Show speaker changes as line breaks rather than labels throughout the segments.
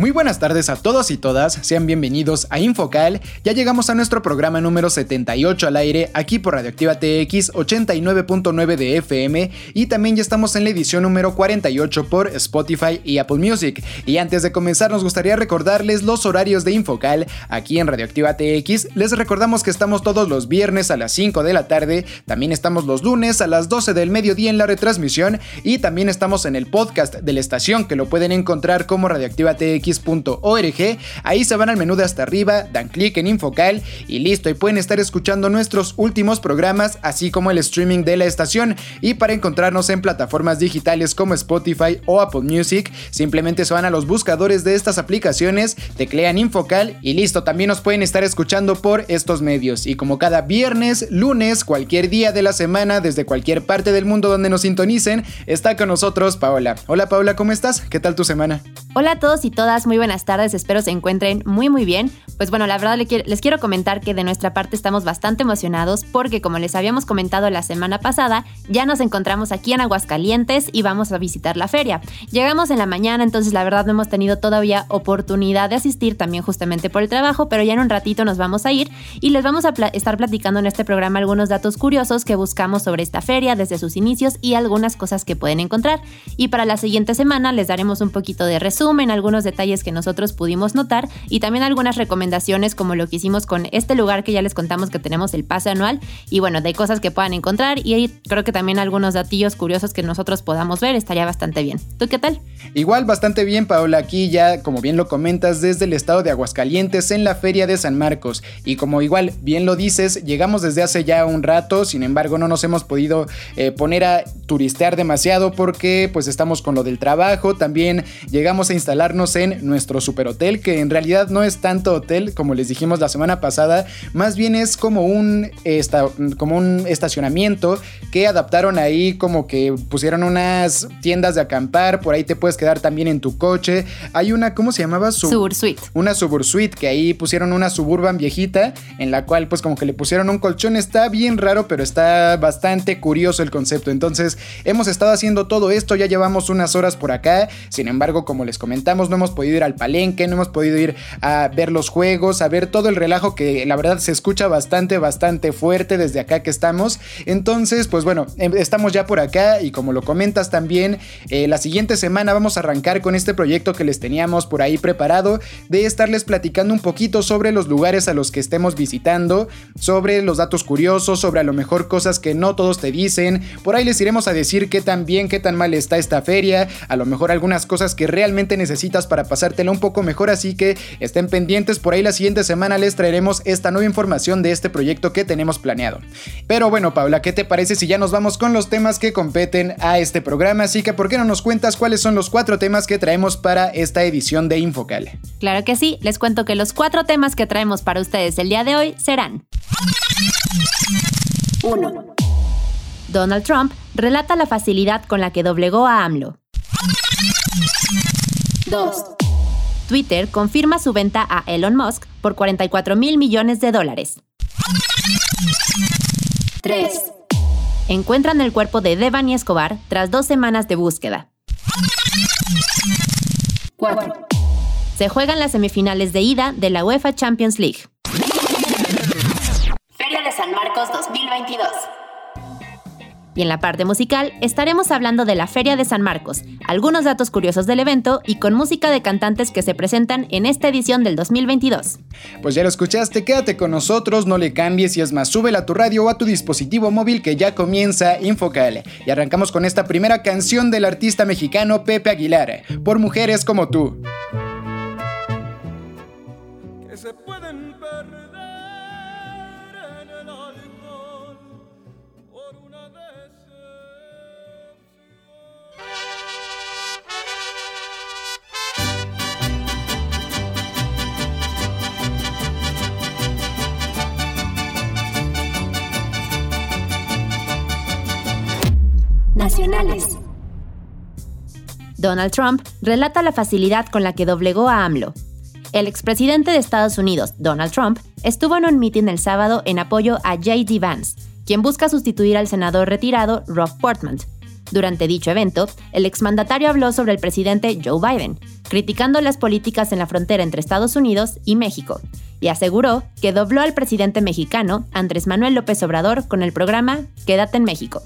Muy buenas tardes a todos y todas, sean bienvenidos a Infocal. Ya llegamos a nuestro programa número 78 al aire, aquí por Radioactiva TX 89.9 de FM y también ya estamos en la edición número 48 por Spotify y Apple Music. Y antes de comenzar nos gustaría recordarles los horarios de Infocal aquí en Radioactiva TX. Les recordamos que estamos todos los viernes a las 5 de la tarde, también estamos los lunes a las 12 del mediodía en la retransmisión y también estamos en el podcast de la estación que lo pueden encontrar como Radioactiva TX Ahí se van al menú de hasta arriba, dan clic en Infocal y listo. Y pueden estar escuchando nuestros últimos programas, así como el streaming de la estación. Y para encontrarnos en plataformas digitales como Spotify o Apple Music, simplemente se van a los buscadores de estas aplicaciones, teclean Infocal y listo. También nos pueden estar escuchando por estos medios. Y como cada viernes, lunes, cualquier día de la semana, desde cualquier parte del mundo donde nos sintonicen, está con nosotros Paola. Hola Paola, ¿cómo estás? ¿Qué tal tu semana?
Hola a todos y todas muy buenas tardes, espero se encuentren muy muy bien. Pues bueno, la verdad les quiero comentar que de nuestra parte estamos bastante emocionados porque como les habíamos comentado la semana pasada, ya nos encontramos aquí en Aguascalientes y vamos a visitar la feria. Llegamos en la mañana, entonces la verdad no hemos tenido todavía oportunidad de asistir también justamente por el trabajo, pero ya en un ratito nos vamos a ir y les vamos a estar platicando en este programa algunos datos curiosos que buscamos sobre esta feria desde sus inicios y algunas cosas que pueden encontrar. Y para la siguiente semana les daremos un poquito de resumen, algunos detalles que nosotros pudimos notar y también algunas recomendaciones como lo que hicimos con este lugar que ya les contamos que tenemos el pase anual y bueno, de cosas que puedan encontrar y ahí creo que también algunos datillos curiosos que nosotros podamos ver estaría bastante bien. ¿Tú qué tal?
Igual bastante bien Paola, aquí ya como bien lo comentas desde el estado de Aguascalientes en la feria de San Marcos y como igual bien lo dices, llegamos desde hace ya un rato, sin embargo no nos hemos podido eh, poner a turistear demasiado porque pues estamos con lo del trabajo, también llegamos a instalarnos en nuestro super hotel, que en realidad no es tanto hotel como les dijimos la semana pasada, más bien es como un, como un estacionamiento que adaptaron ahí, como que pusieron unas tiendas de acampar, por ahí te puedes quedar también en tu coche. Hay una, ¿cómo se llamaba?
Subursuite.
Una Subursuite, que ahí pusieron una Suburban viejita, en la cual pues como que le pusieron un colchón, está bien raro, pero está bastante curioso el concepto. Entonces hemos estado haciendo todo esto, ya llevamos unas horas por acá, sin embargo como les comentamos no hemos podido ir al palenque, no hemos podido ir a ver los juegos, a ver todo el relajo que la verdad se escucha bastante, bastante fuerte desde acá que estamos. Entonces, pues bueno, em, estamos ya por acá y como lo comentas también, eh, la siguiente semana vamos a arrancar con este proyecto que les teníamos por ahí preparado de estarles platicando un poquito sobre los lugares a los que estemos visitando, sobre los datos curiosos, sobre a lo mejor cosas que no todos te dicen. Por ahí les iremos a decir qué tan bien, qué tan mal está esta feria, a lo mejor algunas cosas que realmente necesitas para pasártela un poco mejor, así que estén pendientes, por ahí la siguiente semana les traeremos esta nueva información de este proyecto que tenemos planeado. Pero bueno, Paula, ¿qué te parece si ya nos vamos con los temas que competen a este programa? Así que, ¿por qué no nos cuentas cuáles son los cuatro temas que traemos para esta edición de Infocal?
Claro que sí, les cuento que los cuatro temas que traemos para ustedes el día de hoy serán 1. Donald Trump relata la facilidad con la que doblegó a AMLO. 2. Twitter confirma su venta a Elon Musk por 44 mil millones de dólares. 3. Encuentran el cuerpo de Devani Escobar tras dos semanas de búsqueda. 4. Se juegan las semifinales de ida de la UEFA Champions League. Feria de San Marcos 2022. Y en la parte musical estaremos hablando de la Feria de San Marcos, algunos datos curiosos del evento y con música de cantantes que se presentan en esta edición del 2022.
Pues ya lo escuchaste, quédate con nosotros, no le cambies y es más, súbela a tu radio o a tu dispositivo móvil que ya comienza Infocal. Y arrancamos con esta primera canción del artista mexicano Pepe Aguilar, por mujeres como tú.
Donald Trump relata la facilidad con la que doblegó a AMLO. El expresidente de Estados Unidos, Donald Trump, estuvo en un mitin el sábado en apoyo a J.D. Vance, quien busca sustituir al senador retirado Rob Portman. Durante dicho evento, el exmandatario habló sobre el presidente Joe Biden, criticando las políticas en la frontera entre Estados Unidos y México, y aseguró que dobló al presidente mexicano, Andrés Manuel López Obrador, con el programa Quédate en México.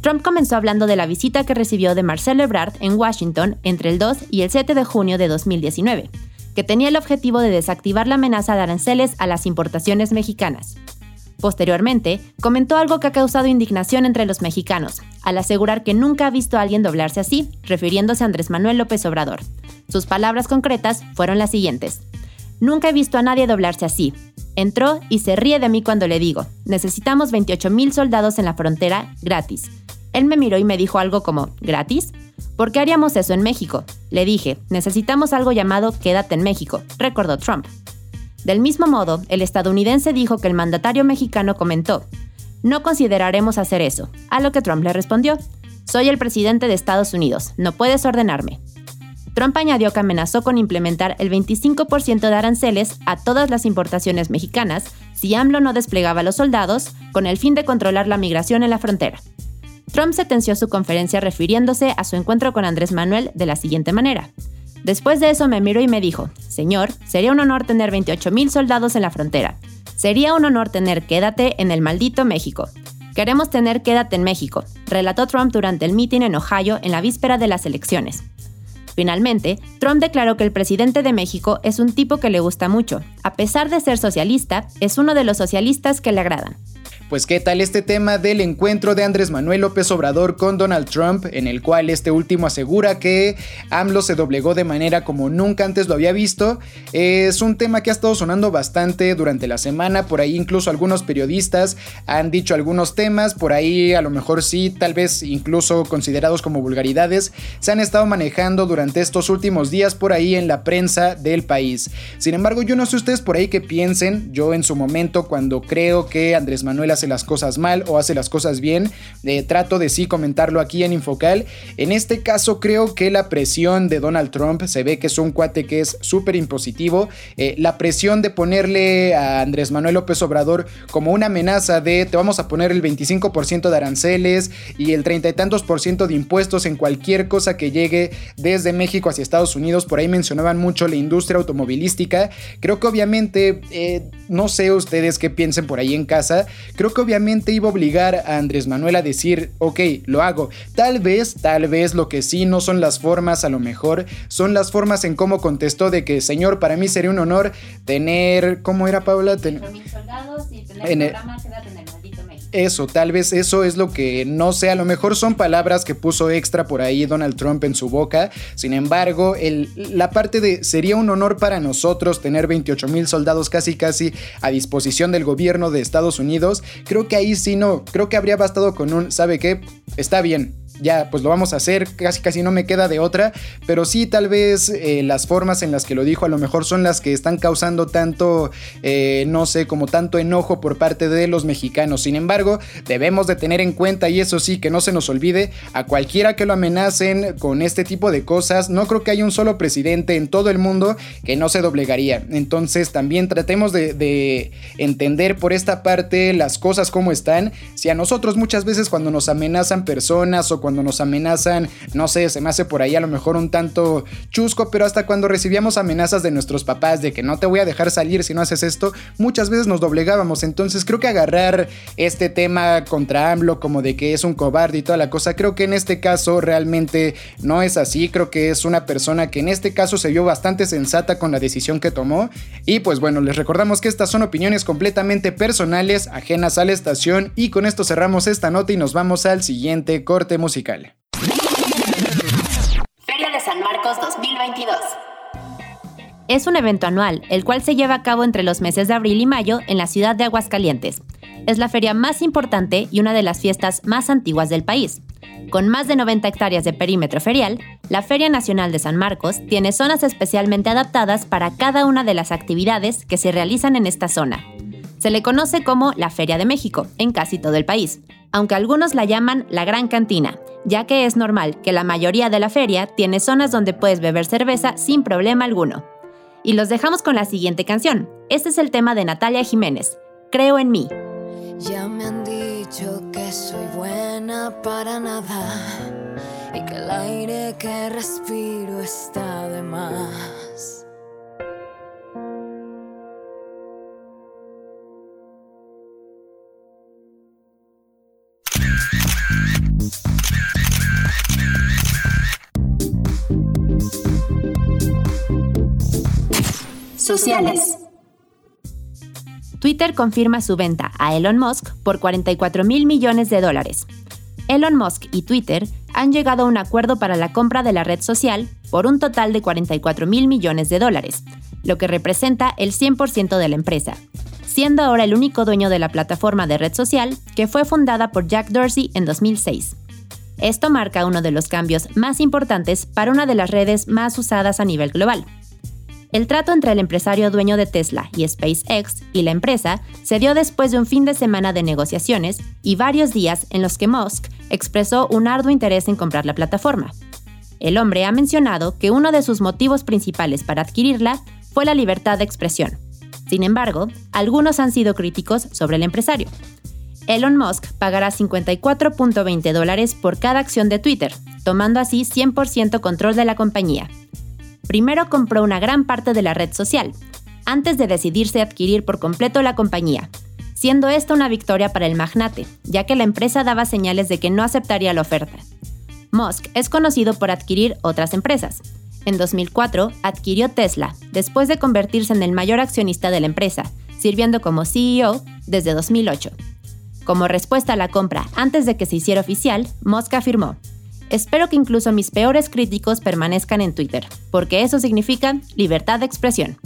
Trump comenzó hablando de la visita que recibió de Marcelo Ebrard en Washington entre el 2 y el 7 de junio de 2019, que tenía el objetivo de desactivar la amenaza de aranceles a las importaciones mexicanas. Posteriormente, comentó algo que ha causado indignación entre los mexicanos, al asegurar que nunca ha visto a alguien doblarse así, refiriéndose a Andrés Manuel López Obrador. Sus palabras concretas fueron las siguientes. Nunca he visto a nadie doblarse así. Entró y se ríe de mí cuando le digo, necesitamos 28 mil soldados en la frontera gratis. Él me miró y me dijo algo como, ¿gratis? ¿Por qué haríamos eso en México? Le dije, necesitamos algo llamado Quédate en México, recordó Trump. Del mismo modo, el estadounidense dijo que el mandatario mexicano comentó, no consideraremos hacer eso, a lo que Trump le respondió, soy el presidente de Estados Unidos, no puedes ordenarme. Trump añadió que amenazó con implementar el 25% de aranceles a todas las importaciones mexicanas si AMLO no desplegaba los soldados con el fin de controlar la migración en la frontera. Trump sentenció su conferencia refiriéndose a su encuentro con Andrés Manuel de la siguiente manera. Después de eso me miró y me dijo, Señor, sería un honor tener 28 mil soldados en la frontera. Sería un honor tener Quédate en el maldito México. Queremos tener Quédate en México, relató Trump durante el mitin en Ohio en la víspera de las elecciones. Finalmente, Trump declaró que el presidente de México es un tipo que le gusta mucho. A pesar de ser socialista, es uno de los socialistas que le agradan.
Pues qué tal este tema del encuentro de Andrés Manuel López Obrador con Donald Trump, en el cual este último asegura que AMLO se doblegó de manera como nunca antes lo había visto. Es un tema que ha estado sonando bastante durante la semana, por ahí incluso algunos periodistas han dicho algunos temas, por ahí a lo mejor sí, tal vez incluso considerados como vulgaridades, se han estado manejando durante estos últimos días por ahí en la prensa del país. Sin embargo, yo no sé ustedes por ahí que piensen, yo en su momento cuando creo que Andrés Manuel hace las cosas mal o hace las cosas bien. Eh, trato de sí comentarlo aquí en Infocal. En este caso creo que la presión de Donald Trump se ve que es un cuate que es súper impositivo. Eh, la presión de ponerle a Andrés Manuel López Obrador como una amenaza de te vamos a poner el 25% de aranceles y el 30 y tantos por ciento de impuestos en cualquier cosa que llegue desde México hacia Estados Unidos. Por ahí mencionaban mucho la industria automovilística. Creo que obviamente, eh, no sé ustedes qué piensen por ahí en casa. Creo que obviamente iba a obligar a Andrés Manuel a decir, ok, lo hago. Tal vez, tal vez lo que sí no son las formas, a lo mejor son las formas en cómo contestó de que, señor, para mí sería un honor tener, ¿cómo era Paula?
Ten... soldados y tener en programa, el...
Eso, tal vez eso es lo que no sé, a lo mejor son palabras que puso extra por ahí Donald Trump en su boca. Sin embargo, el, la parte de sería un honor para nosotros tener 28 mil soldados casi casi a disposición del gobierno de Estados Unidos, creo que ahí sí no, creo que habría bastado con un, ¿sabe qué? Está bien, ya pues lo vamos a hacer, casi casi no me queda de otra, pero sí tal vez eh, las formas en las que lo dijo a lo mejor son las que están causando tanto, eh, no sé, como tanto enojo por parte de los mexicanos. Sin embargo, debemos de tener en cuenta, y eso sí, que no se nos olvide, a cualquiera que lo amenacen con este tipo de cosas, no creo que haya un solo presidente en todo el mundo que no se doblegaría. Entonces también tratemos de, de entender por esta parte las cosas como están. Si a nosotros muchas veces cuando nos amenazan personas o cuando cuando nos amenazan, no sé, se me hace por ahí a lo mejor un tanto chusco, pero hasta cuando recibíamos amenazas de nuestros papás de que no te voy a dejar salir si no haces esto, muchas veces nos doblegábamos. Entonces creo que agarrar este tema contra AMLO como de que es un cobarde y toda la cosa, creo que en este caso realmente no es así. Creo que es una persona que en este caso se vio bastante sensata con la decisión que tomó. Y pues bueno, les recordamos que estas son opiniones completamente personales, ajenas a la estación. Y con esto cerramos esta nota y nos vamos al siguiente corte musical.
Feria de San Marcos 2022 es un evento anual, el cual se lleva a cabo entre los meses de abril y mayo en la ciudad de Aguascalientes. Es la feria más importante y una de las fiestas más antiguas del país. Con más de 90 hectáreas de perímetro ferial, la Feria Nacional de San Marcos tiene zonas especialmente adaptadas para cada una de las actividades que se realizan en esta zona. Se le conoce como la Feria de México en casi todo el país, aunque algunos la llaman la Gran Cantina, ya que es normal que la mayoría de la feria tiene zonas donde puedes beber cerveza sin problema alguno. Y los dejamos con la siguiente canción. Este es el tema de Natalia Jiménez, Creo en mí.
Ya me han dicho que soy buena para nada y que el aire que respiro está de más.
Twitter confirma su venta a Elon Musk por 44 mil millones de dólares. Elon Musk y Twitter han llegado a un acuerdo para la compra de la red social por un total de 44 mil millones de dólares, lo que representa el 100% de la empresa, siendo ahora el único dueño de la plataforma de red social que fue fundada por Jack Dorsey en 2006. Esto marca uno de los cambios más importantes para una de las redes más usadas a nivel global. El trato entre el empresario dueño de Tesla y SpaceX y la empresa se dio después de un fin de semana de negociaciones y varios días en los que Musk expresó un arduo interés en comprar la plataforma. El hombre ha mencionado que uno de sus motivos principales para adquirirla fue la libertad de expresión. Sin embargo, algunos han sido críticos sobre el empresario. Elon Musk pagará 54.20 dólares por cada acción de Twitter, tomando así 100% control de la compañía, primero compró una gran parte de la red social, antes de decidirse adquirir por completo la compañía, siendo esta una victoria para el magnate, ya que la empresa daba señales de que no aceptaría la oferta. Musk es conocido por adquirir otras empresas. En 2004 adquirió Tesla, después de convertirse en el mayor accionista de la empresa, sirviendo como CEO desde 2008. Como respuesta a la compra antes de que se hiciera oficial, Musk afirmó, Espero que incluso mis peores críticos permanezcan en Twitter, porque eso significa libertad de expresión.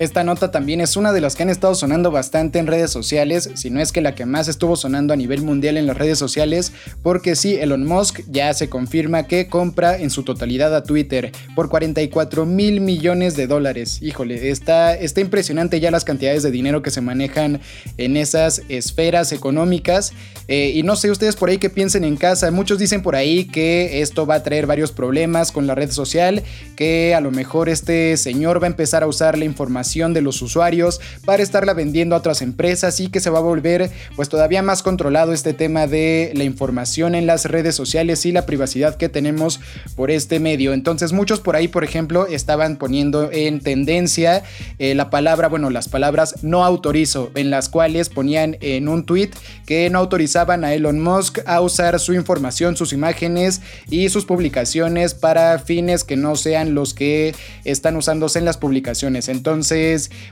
Esta nota también es una de las que han estado sonando bastante en redes sociales, si no es que la que más estuvo sonando a nivel mundial en las redes sociales, porque sí, Elon Musk ya se confirma que compra en su totalidad a Twitter por 44 mil millones de dólares. Híjole, está, está impresionante ya las cantidades de dinero que se manejan en esas esferas económicas. Eh, y no sé ustedes por ahí qué piensen en casa, muchos dicen por ahí que esto va a traer varios problemas con la red social, que a lo mejor este señor va a empezar a usar la información de los usuarios para estarla vendiendo a otras empresas y que se va a volver pues todavía más controlado este tema de la información en las redes sociales y la privacidad que tenemos por este medio. Entonces muchos por ahí, por ejemplo, estaban poniendo en tendencia eh, la palabra, bueno, las palabras no autorizo, en las cuales ponían en un tweet que no autorizaban a Elon Musk a usar su información, sus imágenes y sus publicaciones para fines que no sean los que están usándose en las publicaciones. Entonces,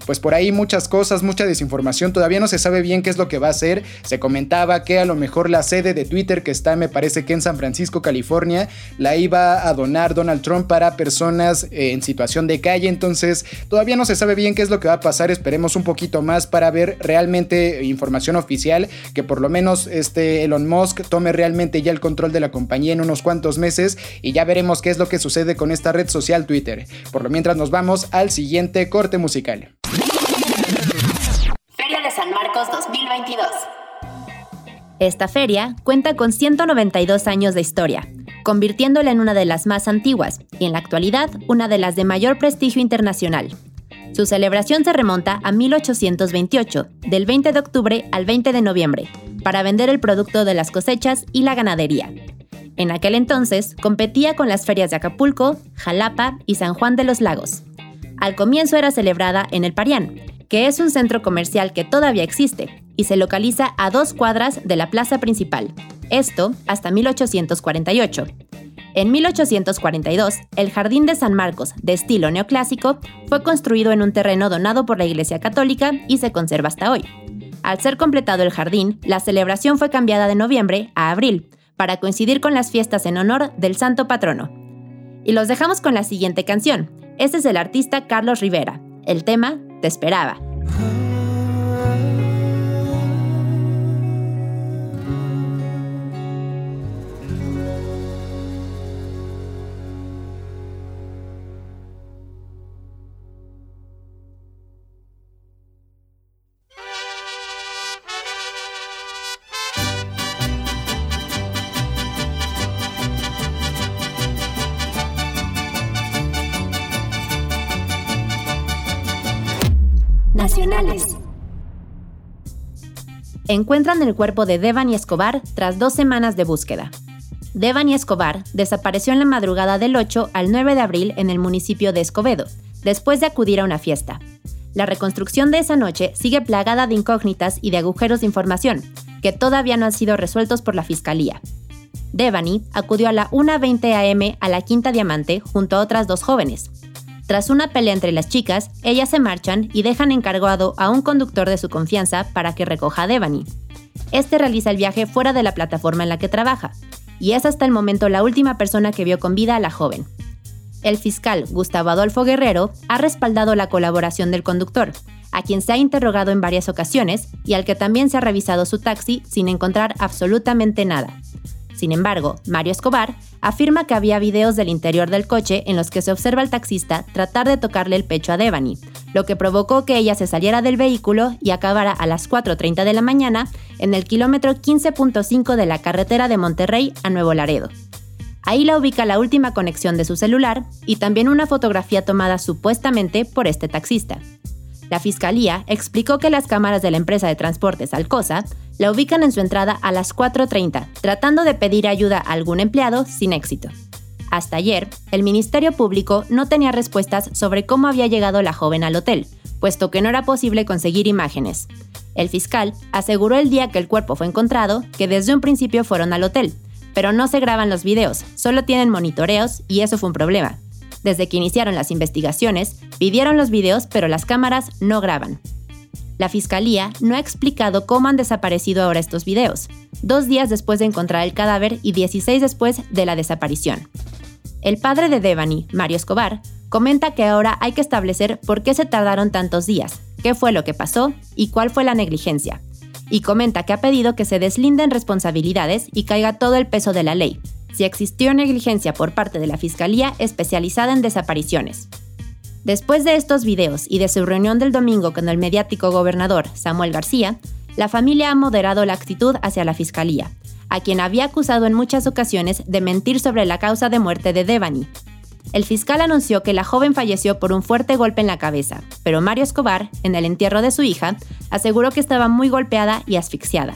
pues por ahí muchas cosas, mucha desinformación, todavía no se sabe bien qué es lo que va a hacer. Se comentaba que a lo mejor la sede de Twitter que está, me parece que en San Francisco, California, la iba a donar Donald Trump para personas eh, en situación de calle, entonces todavía no se sabe bien qué es lo que va a pasar, esperemos un poquito más para ver realmente información oficial, que por lo menos este Elon Musk tome realmente ya el control de la compañía en unos cuantos meses y ya veremos qué es lo que sucede con esta red social Twitter. Por lo mientras nos vamos al siguiente corte musical
Feria de San Marcos 2022. Esta feria cuenta con 192 años de historia, convirtiéndola en una de las más antiguas y en la actualidad una de las de mayor prestigio internacional. Su celebración se remonta a 1828, del 20 de octubre al 20 de noviembre, para vender el producto de las cosechas y la ganadería. En aquel entonces competía con las ferias de Acapulco, Jalapa y San Juan de los Lagos. Al comienzo era celebrada en el Parián, que es un centro comercial que todavía existe y se localiza a dos cuadras de la plaza principal, esto hasta 1848. En 1842, el Jardín de San Marcos, de estilo neoclásico, fue construido en un terreno donado por la Iglesia Católica y se conserva hasta hoy. Al ser completado el jardín, la celebración fue cambiada de noviembre a abril, para coincidir con las fiestas en honor del santo patrono. Y los dejamos con la siguiente canción. Este es el artista Carlos Rivera. El tema Te esperaba. Encuentran el cuerpo de Devani Escobar tras dos semanas de búsqueda. Devani Escobar desapareció en la madrugada del 8 al 9 de abril en el municipio de Escobedo, después de acudir a una fiesta. La reconstrucción de esa noche sigue plagada de incógnitas y de agujeros de información, que todavía no han sido resueltos por la Fiscalía. Devani acudió a la 1.20 am a la Quinta Diamante junto a otras dos jóvenes, tras una pelea entre las chicas, ellas se marchan y dejan encargado a un conductor de su confianza para que recoja a Devani. Este realiza el viaje fuera de la plataforma en la que trabaja, y es hasta el momento la última persona que vio con vida a la joven. El fiscal Gustavo Adolfo Guerrero ha respaldado la colaboración del conductor, a quien se ha interrogado en varias ocasiones y al que también se ha revisado su taxi sin encontrar absolutamente nada. Sin embargo, Mario Escobar afirma que había videos del interior del coche en los que se observa al taxista tratar de tocarle el pecho a Devani, lo que provocó que ella se saliera del vehículo y acabara a las 4.30 de la mañana en el kilómetro 15.5 de la carretera de Monterrey a Nuevo Laredo. Ahí la ubica la última conexión de su celular y también una fotografía tomada supuestamente por este taxista. La fiscalía explicó que las cámaras de la empresa de transportes Alcosa la ubican en su entrada a las 4.30, tratando de pedir ayuda a algún empleado sin éxito. Hasta ayer, el Ministerio Público no tenía respuestas sobre cómo había llegado la joven al hotel, puesto que no era posible conseguir imágenes. El fiscal aseguró el día que el cuerpo fue encontrado que desde un principio fueron al hotel, pero no se graban los videos, solo tienen monitoreos y eso fue un problema. Desde que iniciaron las investigaciones, pidieron los videos, pero las cámaras no graban. La fiscalía no ha explicado cómo han desaparecido ahora estos videos, dos días después de encontrar el cadáver y 16 después de la desaparición. El padre de Devani, Mario Escobar, comenta que ahora hay que establecer por qué se tardaron tantos días, qué fue lo que pasó y cuál fue la negligencia. Y comenta que ha pedido que se deslinden responsabilidades y caiga todo el peso de la ley, si existió negligencia por parte de la Fiscalía especializada en desapariciones. Después de estos videos y de su reunión del domingo con el mediático gobernador Samuel García, la familia ha moderado la actitud hacia la Fiscalía, a quien había acusado en muchas ocasiones de mentir sobre la causa de muerte de Devani. El fiscal anunció que la joven falleció por un fuerte golpe en la cabeza, pero Mario Escobar, en el entierro de su hija, aseguró que estaba muy golpeada y asfixiada.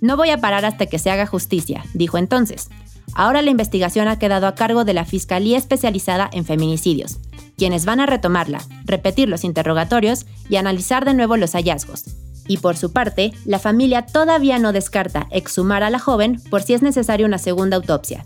No voy a parar hasta que se haga justicia, dijo entonces. Ahora la investigación ha quedado a cargo de la Fiscalía Especializada en Feminicidios, quienes van a retomarla, repetir los interrogatorios y analizar de nuevo los hallazgos. Y por su parte, la familia todavía no descarta exhumar a la joven por si es necesaria una segunda autopsia.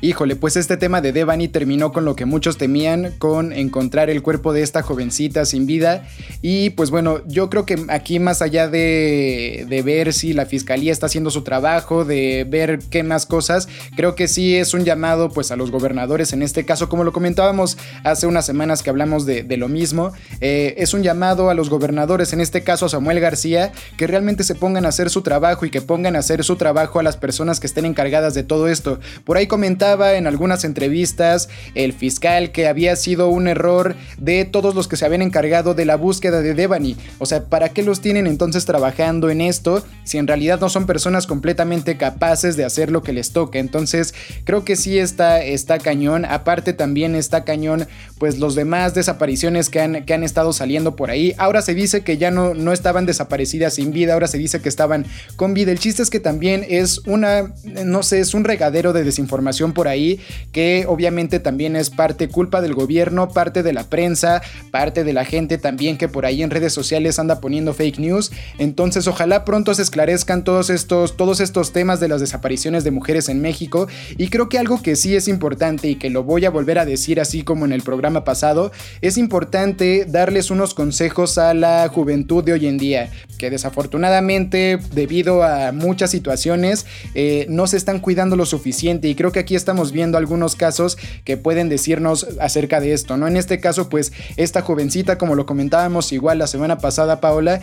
Híjole, pues este tema de Devani terminó con lo que muchos temían, con encontrar el cuerpo de esta jovencita sin vida. Y pues bueno, yo creo que aquí más allá de, de ver si la fiscalía está haciendo su trabajo, de ver qué más cosas, creo que sí es un llamado pues a los gobernadores en este caso, como lo comentábamos hace unas semanas que hablamos de, lo mismo, eh, es un llamado a los gobernadores, en este caso a Samuel García, que realmente se pongan a hacer su trabajo y que pongan a hacer su trabajo a las personas que estén encargadas de todo esto. Por ahí comentar en algunas entrevistas el fiscal que había sido un error de todos los que se habían encargado de la búsqueda de Devani. O sea, ¿para qué los tienen entonces trabajando en esto si en realidad no son personas completamente capaces de hacer lo que les toca? Entonces, creo que sí está, está cañón. Aparte también está cañón, pues los demás desapariciones que han, que han estado saliendo por ahí. Ahora se dice que ya no, no estaban desaparecidas sin vida, ahora se dice que estaban con vida. El chiste es que también es una, no sé, es un regadero de desinformación por ahí que obviamente también es parte culpa del gobierno, parte de la prensa, parte de la gente también que por ahí en redes sociales anda poniendo fake news. Entonces, ojalá pronto se esclarezcan todos estos, todos estos temas de las desapariciones de mujeres en México. Y creo que algo que sí es importante y que lo voy a volver a decir así como en el programa pasado, es importante darles unos consejos a la juventud de hoy en día, que desafortunadamente debido a muchas situaciones eh, no se están cuidando lo suficiente y creo que aquí estamos viendo algunos casos que pueden decirnos acerca de esto, ¿no? En este caso, pues esta jovencita, como lo comentábamos igual la semana pasada, Paola,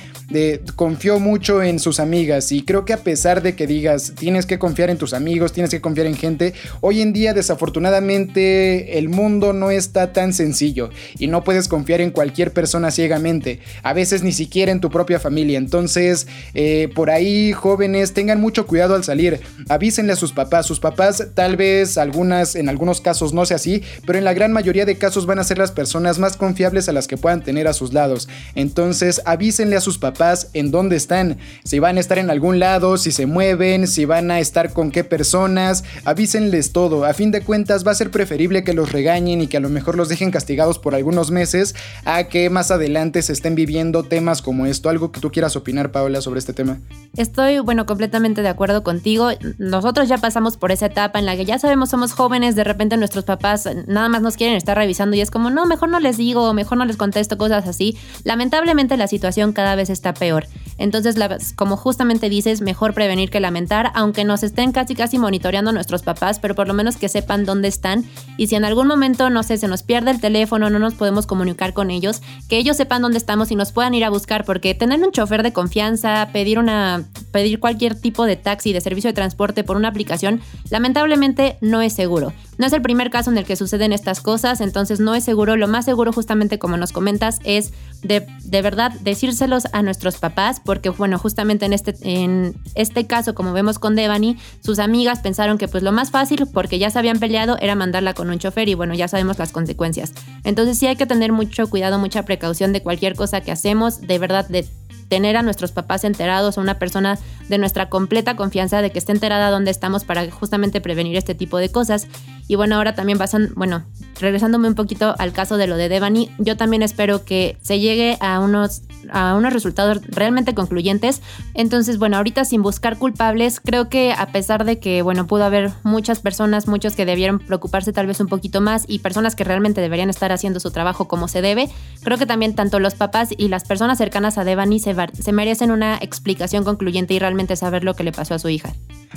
confió mucho en sus amigas y creo que a pesar de que digas tienes que confiar en tus amigos, tienes que confiar en gente, hoy en día desafortunadamente el mundo no está tan sencillo y no puedes confiar en cualquier persona ciegamente, a veces ni siquiera en tu propia familia, entonces eh, por ahí jóvenes tengan mucho cuidado al salir, avísenle a sus papás, sus papás tal vez algunas, en algunos casos no sea así, pero en la gran mayoría de casos van a ser las personas más confiables a las que puedan tener a sus lados, entonces avísenle a sus papás en dónde están, si van a estar en algún lado, si se mueven, si van a estar con qué personas, avísenles todo, a fin de cuentas va a ser preferible que los regañen y que a lo mejor los dejen castigados por algunos meses a que más adelante se estén viviendo temas como esto, algo que tú quieras opinar Paola sobre este tema.
Estoy, bueno, completamente de acuerdo contigo. Nosotros ya pasamos por esa etapa en la que ya sabemos somos jóvenes, de repente nuestros papás nada más nos quieren estar revisando y es como, no, mejor no les digo, mejor no les contesto cosas así. Lamentablemente la situación cada vez está peor. Entonces, como justamente dices, mejor prevenir que lamentar, aunque nos estén casi casi monitoreando nuestros papás, pero por lo menos que sepan dónde están y si en algún momento, no sé, se nos pierde el teléfono, no nos podemos comunicar con ellos, que ellos sepan dónde estamos y nos puedan ir a buscar, porque tener un chofer de confianza, pedir una pedir cualquier tipo de taxi, de servicio de transporte por una aplicación, lamentablemente no es seguro. No es el primer caso en el que suceden estas cosas, entonces no es seguro. Lo más seguro, justamente como nos comentas, es de, de verdad decírselos a nuestros papás, porque bueno, justamente en este, en este caso, como vemos con Devani, sus amigas pensaron que pues lo más fácil, porque ya se habían peleado, era mandarla con un chofer y bueno, ya sabemos las consecuencias. Entonces sí hay que tener mucho cuidado, mucha precaución de cualquier cosa que hacemos, de verdad, de tener a nuestros papás enterados, a una persona de nuestra completa confianza de que esté enterada dónde estamos para justamente prevenir este tipo de cosas. Y bueno, ahora también pasan, bueno, regresándome un poquito al caso de lo de Devani, yo también espero que se llegue a unos, a unos resultados realmente concluyentes. Entonces, bueno, ahorita sin buscar culpables, creo que a pesar de que, bueno, pudo haber muchas personas, muchos que debieron preocuparse tal vez un poquito más y personas que realmente deberían estar haciendo su trabajo como se debe, creo que también tanto los papás y las personas cercanas a Devani se, se merecen una explicación concluyente y realmente saber lo que le pasó a su hija.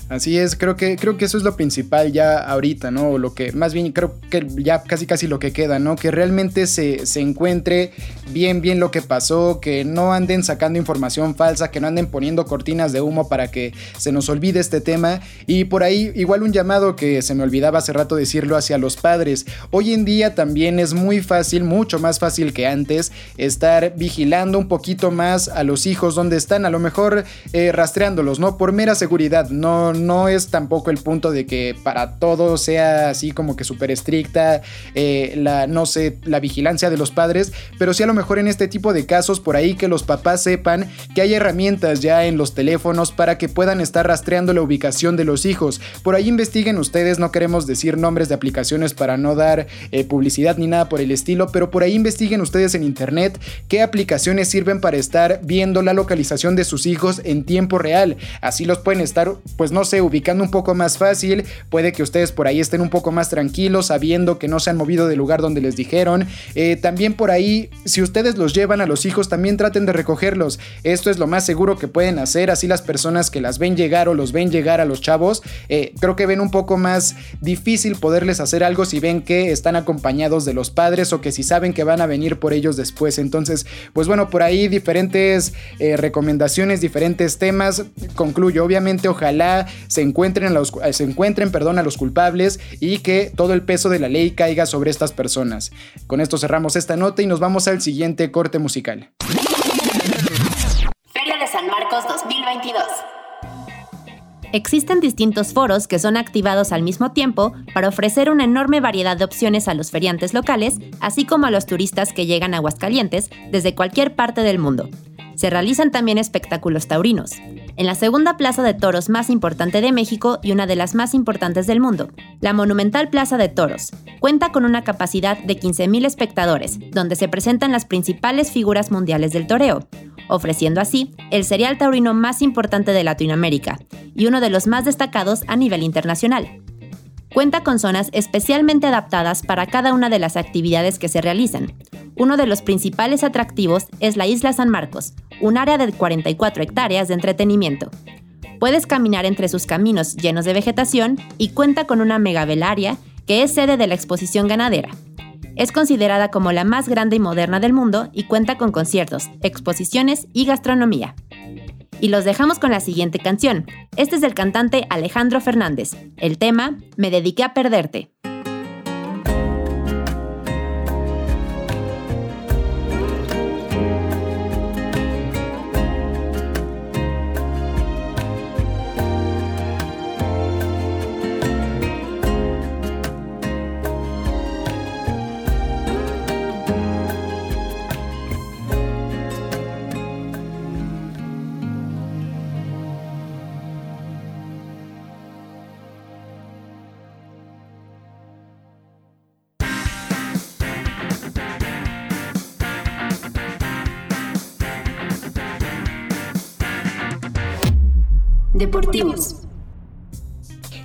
Así es, creo que, creo que eso es lo principal ya ahorita, ¿no? Lo que, más bien, creo que ya casi casi lo que queda, ¿no? Que realmente se, se encuentre bien, bien lo que pasó, que no anden sacando información falsa, que no anden poniendo cortinas de humo para que se nos olvide este tema. Y por ahí, igual un llamado que se me olvidaba hace rato decirlo hacia los padres. Hoy en día también es muy fácil, mucho más fácil que antes, estar vigilando un poquito más a los hijos donde están, a lo mejor eh, rastreándolos, ¿no? Por mera seguridad, no no, es tampoco el punto de que para todo sea así como que súper estricta eh, la, no sé, la vigilancia de los padres, pero sí a lo mejor en este tipo de casos por ahí que los papás sepan que hay herramientas ya en los teléfonos para que puedan estar rastreando la ubicación de los hijos. Por ahí investiguen ustedes, no queremos decir nombres de aplicaciones para no dar eh, publicidad ni nada por el estilo, pero por ahí investiguen ustedes en internet qué aplicaciones sirven para estar viendo la localización de sus hijos en tiempo real. Así los pueden estar, pues no sé, ubicando un poco más fácil, puede que ustedes por ahí estén un poco más tranquilos, sabiendo que no se se han movido del lugar donde les dijeron. Eh, también por ahí, si ustedes los llevan a los hijos, también traten de recogerlos. Esto es lo más seguro que pueden hacer, así las personas que las ven llegar o los ven llegar a los chavos, eh, creo que ven un poco más difícil poderles hacer algo si ven que están acompañados de los padres o que si saben que van a venir por ellos después. Entonces, pues bueno, por ahí diferentes eh, recomendaciones, diferentes temas. Concluyo, obviamente, ojalá se encuentren, se encuentren perdón, a los culpables y que todo el peso de la ley caiga sobre estas personas. Con esto cerramos esta nota y nos vamos al siguiente corte musical.
Feria de San Marcos 2022. Existen distintos foros que son activados al mismo tiempo para ofrecer una enorme variedad de opciones a los feriantes locales, así como a los turistas que llegan a Aguascalientes desde cualquier parte del mundo. Se realizan también espectáculos taurinos, en la segunda plaza de toros más importante de México y una de las más importantes del mundo, la monumental Plaza de Toros. Cuenta con una capacidad de 15.000 espectadores, donde se presentan las principales figuras mundiales del toreo, ofreciendo así el cereal taurino más importante de Latinoamérica y uno de los más destacados a nivel internacional. Cuenta con zonas especialmente adaptadas para cada una de las actividades que se realizan. Uno de los principales atractivos es la Isla San Marcos, un área de 44 hectáreas de entretenimiento. Puedes caminar entre sus caminos llenos de vegetación y cuenta con una megavelaria que es sede de la exposición ganadera. Es considerada como la más grande y moderna del mundo y cuenta con conciertos, exposiciones y gastronomía. Y los dejamos con la siguiente canción. Este es del cantante Alejandro Fernández. El tema, Me dediqué a perderte. Deportivos.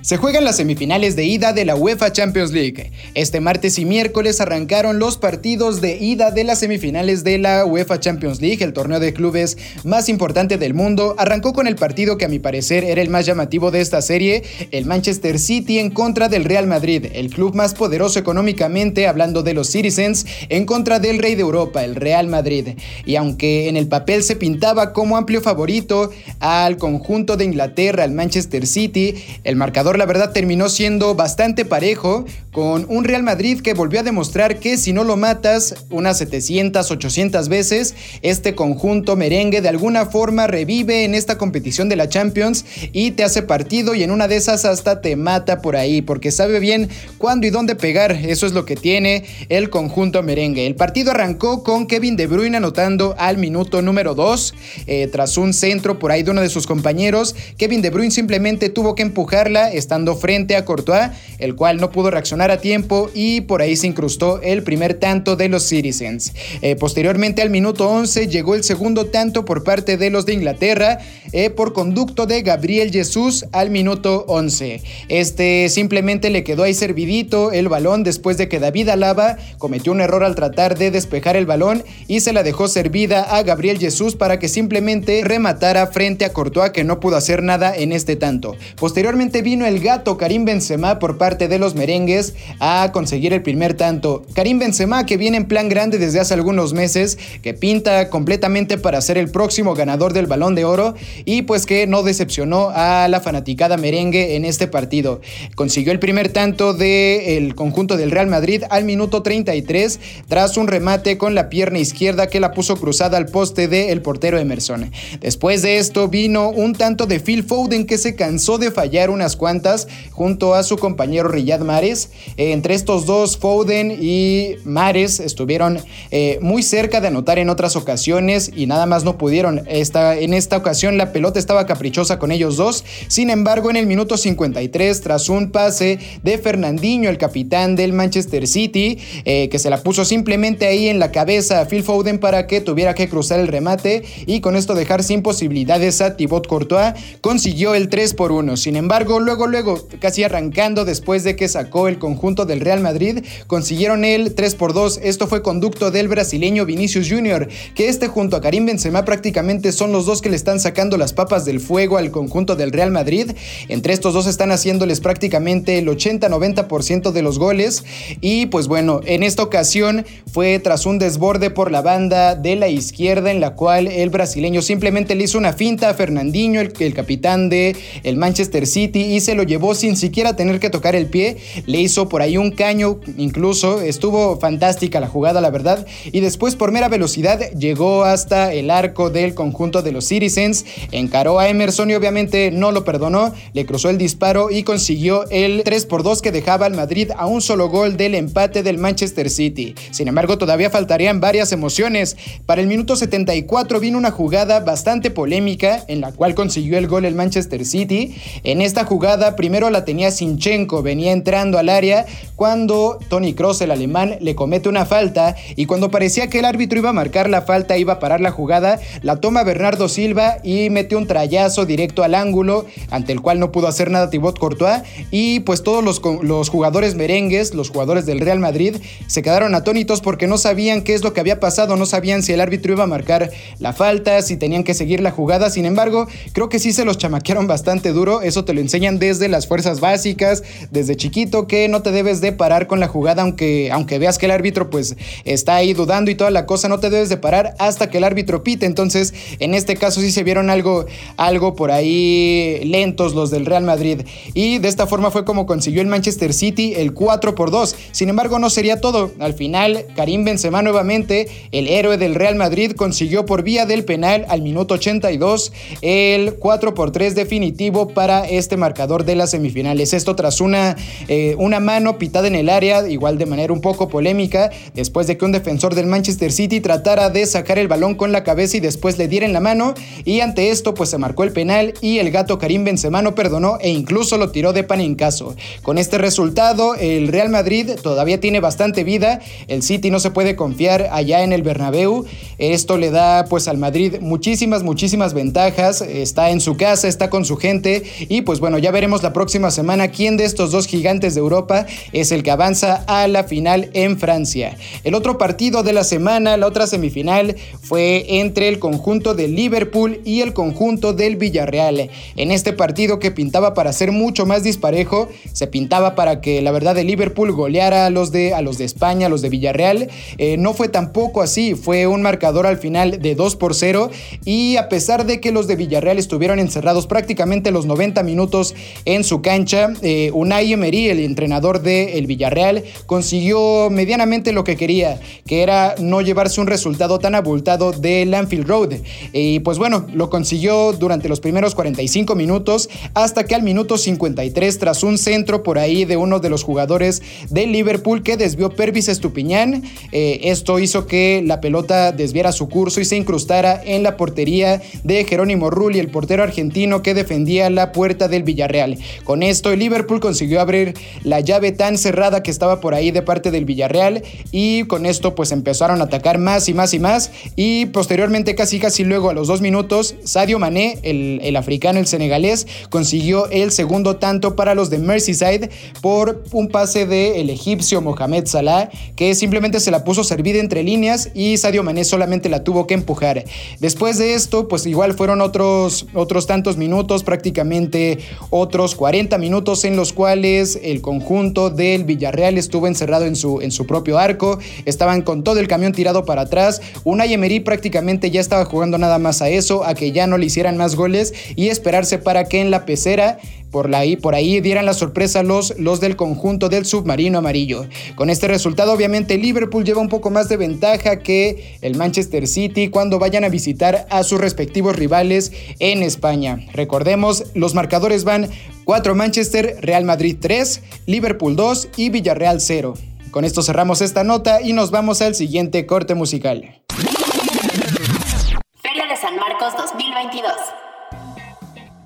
Se juegan las semifinales de ida de la UEFA Champions League. Este martes y miércoles arrancaron los partidos de ida de las semifinales de la UEFA Champions League, el torneo de clubes más importante del mundo. Arrancó con el partido que a mi parecer era el más llamativo de esta serie, el Manchester City en contra del Real Madrid, el club más poderoso económicamente, hablando de los Citizens, en contra del rey de Europa, el Real Madrid. Y aunque en el papel se pintaba como amplio favorito al conjunto de Inglaterra, al Manchester City, el marcador la verdad terminó siendo bastante parejo, con un Real Madrid que volvió a demostrar que si no lo matas unas 700, 800 veces, este conjunto merengue de alguna forma revive en esta competición de la Champions y te hace partido y en una de esas hasta te mata por ahí, porque sabe bien cuándo y dónde pegar, eso es lo que tiene el conjunto merengue. El partido arrancó con Kevin De Bruyne anotando al minuto número 2, eh, tras un centro por ahí de uno de sus compañeros, Kevin De Bruyne simplemente tuvo que empujarla, estando frente a Courtois, el cual no pudo reaccionar a tiempo y por ahí se incrustó el primer tanto de los Citizens. Eh, posteriormente al minuto 11 llegó el segundo tanto por parte de los de Inglaterra eh, por conducto de Gabriel Jesús al minuto 11. Este simplemente le quedó ahí servidito el balón después de que David Alaba cometió un error al tratar de despejar el balón y se la dejó servida a Gabriel Jesús para que simplemente rematara frente a Courtois que no pudo hacer nada en este tanto. Posteriormente vino el el gato Karim Benzema por parte de los merengues a conseguir el primer tanto. Karim Benzema que viene en plan grande desde hace algunos meses, que pinta completamente para ser el próximo ganador del balón de oro y pues que no decepcionó a la fanaticada merengue en este partido. Consiguió el primer tanto del conjunto del Real Madrid al minuto 33 tras un remate con la pierna izquierda que la puso cruzada al poste del portero Emerson. Después de esto vino un tanto de Phil Foden que se cansó de fallar unas cuantas junto a su compañero Riyad Mares. Eh, entre estos dos, Foden y Mares estuvieron eh, muy cerca de anotar en otras ocasiones y nada más no pudieron. Esta, en esta ocasión la pelota estaba caprichosa con ellos dos. Sin embargo, en el minuto 53, tras un pase de Fernandinho, el capitán del Manchester City, eh, que se la puso simplemente ahí en la cabeza a Phil Foden para que tuviera que cruzar el remate y con esto dejar sin posibilidades a Thibaut Courtois, consiguió el 3 por 1. Sin embargo, luego luego, casi arrancando después de que sacó el conjunto del Real Madrid, consiguieron el 3 por 2. Esto fue conducto del brasileño Vinicius Jr., que este junto a Karim Benzema prácticamente son los dos que le están sacando las papas del fuego al conjunto del Real Madrid. Entre estos dos están haciéndoles prácticamente el 80-90% de los goles. Y pues bueno, en esta ocasión fue tras un desborde por la banda de la izquierda en la cual el brasileño simplemente le hizo una finta a Fernandinho, el, el capitán de el Manchester City, y se lo llevó sin siquiera tener que tocar el pie. Le hizo por ahí un caño, incluso estuvo fantástica la jugada, la verdad. Y después por mera velocidad llegó hasta el arco del conjunto de los Citizens, encaró a Emerson y obviamente no lo perdonó, le cruzó el disparo y consiguió el 3 por 2 que dejaba al Madrid a un solo gol del empate del Manchester City. Sin embargo, todavía faltarían varias emociones. Para el minuto 74 vino una jugada bastante polémica en la cual consiguió el gol el Manchester City. En esta jugada primero la tenía Sinchenko, venía entrando al área cuando Tony Cross, el alemán, le comete una falta y cuando parecía que el árbitro iba a marcar la falta, iba a parar la jugada, la toma Bernardo Silva y mete un trayazo directo al ángulo, ante el cual no pudo hacer nada Thibaut Courtois y pues todos los, los jugadores merengues, los jugadores del Real Madrid, se quedaron atónitos porque no sabían qué es lo que había pasado, no sabían si el árbitro iba a marcar la falta, si tenían que seguir la jugada, sin embargo, creo que sí se los chamaquearon bastante duro, eso te lo enseñan desde las fuerzas básicas, desde chiquito, que no te debes de parar con la jugada, aunque, aunque veas que el árbitro pues está ahí dudando y toda la cosa, no te debes de parar hasta que el árbitro pite. Entonces, en este caso sí se vieron algo, algo por ahí lentos los del Real Madrid. Y de esta forma fue como consiguió el Manchester City el 4 por 2. Sin embargo, no sería todo. Al final, Karim Benzema nuevamente, el héroe del Real Madrid, consiguió por vía del penal al minuto 82 el 4 por 3 definitivo para este marcador de las semifinales. Esto tras una, eh, una mano pitada en el área, igual de manera un poco polémica, después de que un defensor del Manchester City tratara de sacar el balón con la cabeza y después le diera en la mano. Y ante esto, pues se marcó el penal y el gato Karim Benzema no perdonó e incluso lo tiró de pan en caso. Con este resultado, el Real Madrid todavía tiene bastante vida. El City no se puede confiar allá en el Bernabéu. Esto le da pues al Madrid muchísimas, muchísimas ventajas. Está en su casa, está con su gente y pues bueno, ya veremos la próxima semana quién de estos dos gigantes de Europa es el que avanza a la final en Francia. El otro partido de la semana, la otra semifinal, fue entre el conjunto de Liverpool y el conjunto del Villarreal. En este partido que pintaba para ser mucho más disparejo, se pintaba para que la verdad de Liverpool goleara a los de, a los de España, a los de Villarreal. Eh, no fue tampoco así, fue un marcador al final de 2 por 0 y a pesar de que los de Villarreal estuvieron encerrados prácticamente los 90 minutos en su cancha, eh, Unai Emery, el entrenador del el Villarreal, consiguió medianamente lo que quería, que era no llevarse un resultado tan abultado del Anfield Road. Y pues bueno, lo consiguió durante los primeros 45 minutos hasta que al minuto 53 tras un centro por ahí de uno de los jugadores del Liverpool que desvió Pervis Estupiñán, eh, esto hizo que la pelota desviara su curso y se incrustara en la portería de Jerónimo Rulli, el portero argentino que defendía la puerta del Villarreal. Con esto el Liverpool consiguió abrir la llave tan cerrada que estaba por ahí de parte del Villarreal y con esto pues empezaron a atacar más y más y más y posteriormente casi casi luego a los dos minutos Sadio Mané, el, africano, el senegalés, consiguió el segundo tanto para los de Merseyside por un pase del egipcio Mohamed Salah que simplemente se la puso servida entre líneas y Sadio Mané solamente la tuvo que empujar. Después de esto pues igual fueron otros, otros tantos minutos, prácticamente otros 40 minutos en los cuales el conjunto del Villarreal estuvo encerrado en su, en su propio arco, estaban con todo el camión tirado para atrás, Unai Emery prácticamente ya estaba jugando nada más a eso, a que ya no le hicieran más goles y esperarse para que en la pecera por, ahí, por ahí dieran la sorpresa los, los del conjunto del submarino amarillo. Con este resultado, obviamente, Liverpool lleva un poco más de ventaja que el Manchester City cuando vayan a visitar a sus respectivos rivales en España. Recordemos, los marcadores van 4 Manchester, Real Madrid 3, Liverpool 2 y Villarreal 0. Con esto cerramos esta nota y nos vamos al siguiente corte musical.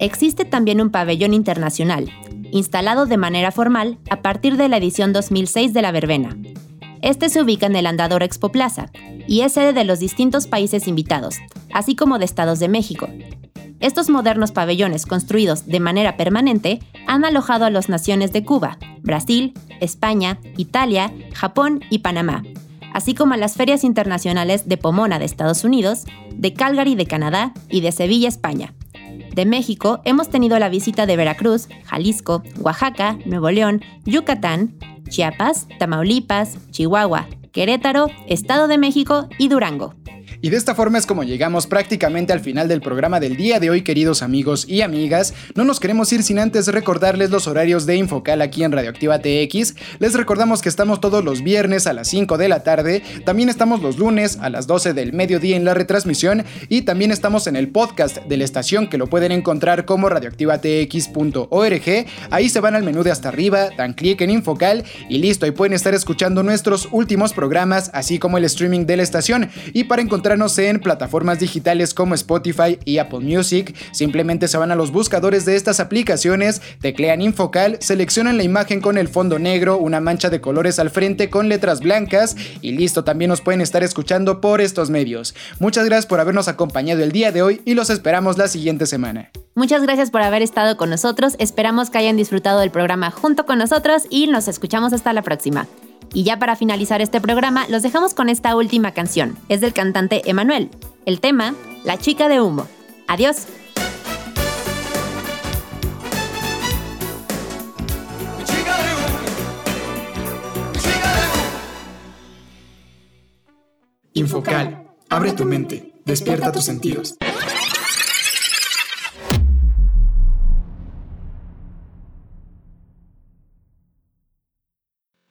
Existe también un pabellón internacional, instalado de manera formal a partir de la edición 2006 de la Verbena. Este se ubica en el Andador Expo Plaza y es sede de los distintos países invitados, así como de estados de México. Estos modernos pabellones construidos de manera permanente han alojado a las naciones de Cuba, Brasil, España, Italia, Japón y Panamá, así como a las ferias internacionales de Pomona de Estados Unidos, de Calgary de Canadá y de Sevilla, España. De México hemos tenido la visita de Veracruz, Jalisco, Oaxaca, Nuevo León, Yucatán, Chiapas, Tamaulipas, Chihuahua, Querétaro, Estado de México y Durango.
Y de esta forma es como llegamos prácticamente al final del programa del día de hoy, queridos amigos y amigas. No nos queremos ir sin antes recordarles los horarios de Infocal aquí en Radioactiva TX. Les recordamos que estamos todos los viernes a las 5 de la tarde, también estamos los lunes a las 12 del mediodía en la retransmisión y también estamos en el podcast de la estación que lo pueden encontrar como radioactivatx.org. Ahí se van al menú de hasta arriba, dan clic en Infocal y listo, ahí pueden estar escuchando nuestros últimos programas, así como el streaming de la estación. Y para encontrar en plataformas digitales como Spotify y Apple Music. Simplemente se van a los buscadores de estas aplicaciones, teclean Infocal, seleccionan la imagen con el fondo negro, una mancha de colores al frente con letras blancas y listo, también nos pueden estar escuchando por estos medios. Muchas gracias por habernos acompañado el día de hoy y los esperamos la siguiente semana.
Muchas gracias por haber estado con nosotros, esperamos que hayan disfrutado del programa junto con nosotros y nos escuchamos hasta la próxima. Y ya para finalizar este programa, los dejamos con esta última canción. Es del cantante Emanuel. El tema, La chica de humo. Adiós.
Infocal. Abre tu mente. Despierta tus sentidos.